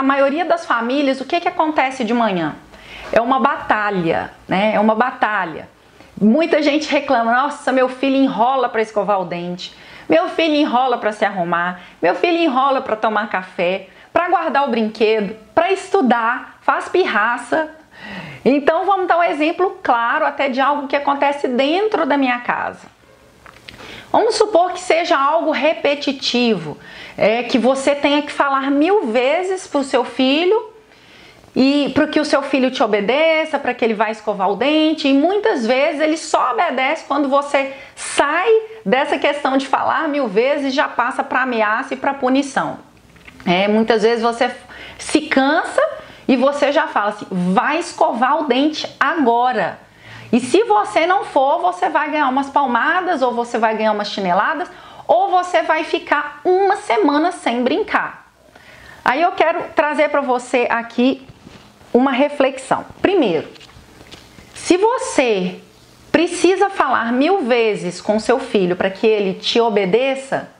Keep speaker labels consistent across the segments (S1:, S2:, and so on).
S1: na maioria das famílias, o que, que acontece de manhã? É uma batalha, né? É uma batalha. Muita gente reclama: nossa, meu filho enrola para escovar o dente, meu filho enrola para se arrumar, meu filho enrola para tomar café, para guardar o brinquedo, para estudar, faz pirraça. Então vamos dar um exemplo claro até de algo que acontece dentro da minha casa. Vamos supor que seja algo repetitivo, é que você tenha que falar mil vezes para o seu filho e para que o seu filho te obedeça, para que ele vá escovar o dente. E muitas vezes ele só obedece quando você sai dessa questão de falar mil vezes e já passa para ameaça e para punição. É, muitas vezes você se cansa e você já fala assim: vai escovar o dente agora. E se você não for, você vai ganhar umas palmadas, ou você vai ganhar umas chineladas, ou você vai ficar uma semana sem brincar. Aí eu quero trazer para você aqui uma reflexão. Primeiro, se você precisa falar mil vezes com seu filho para que ele te obedeça,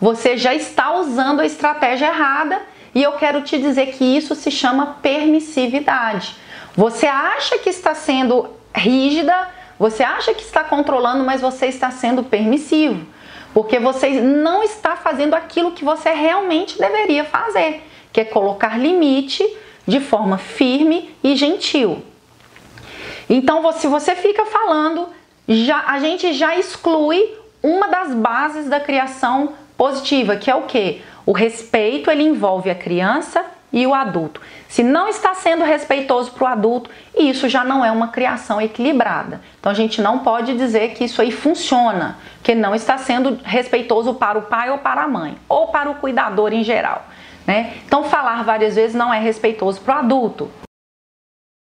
S1: você já está usando a estratégia errada e eu quero te dizer que isso se chama permissividade. Você acha que está sendo rígida, você acha que está controlando, mas você está sendo permissivo, porque você não está fazendo aquilo que você realmente deveria fazer, que é colocar limite de forma firme e gentil. Então, se você fica falando, já, a gente já exclui uma das bases da criação positiva, que é o que? O respeito ele envolve a criança e o adulto. Se não está sendo respeitoso para o adulto, isso já não é uma criação equilibrada. Então a gente não pode dizer que isso aí funciona, que não está sendo respeitoso para o pai ou para a mãe, ou para o cuidador em geral. Né? Então falar várias vezes não é respeitoso para o adulto.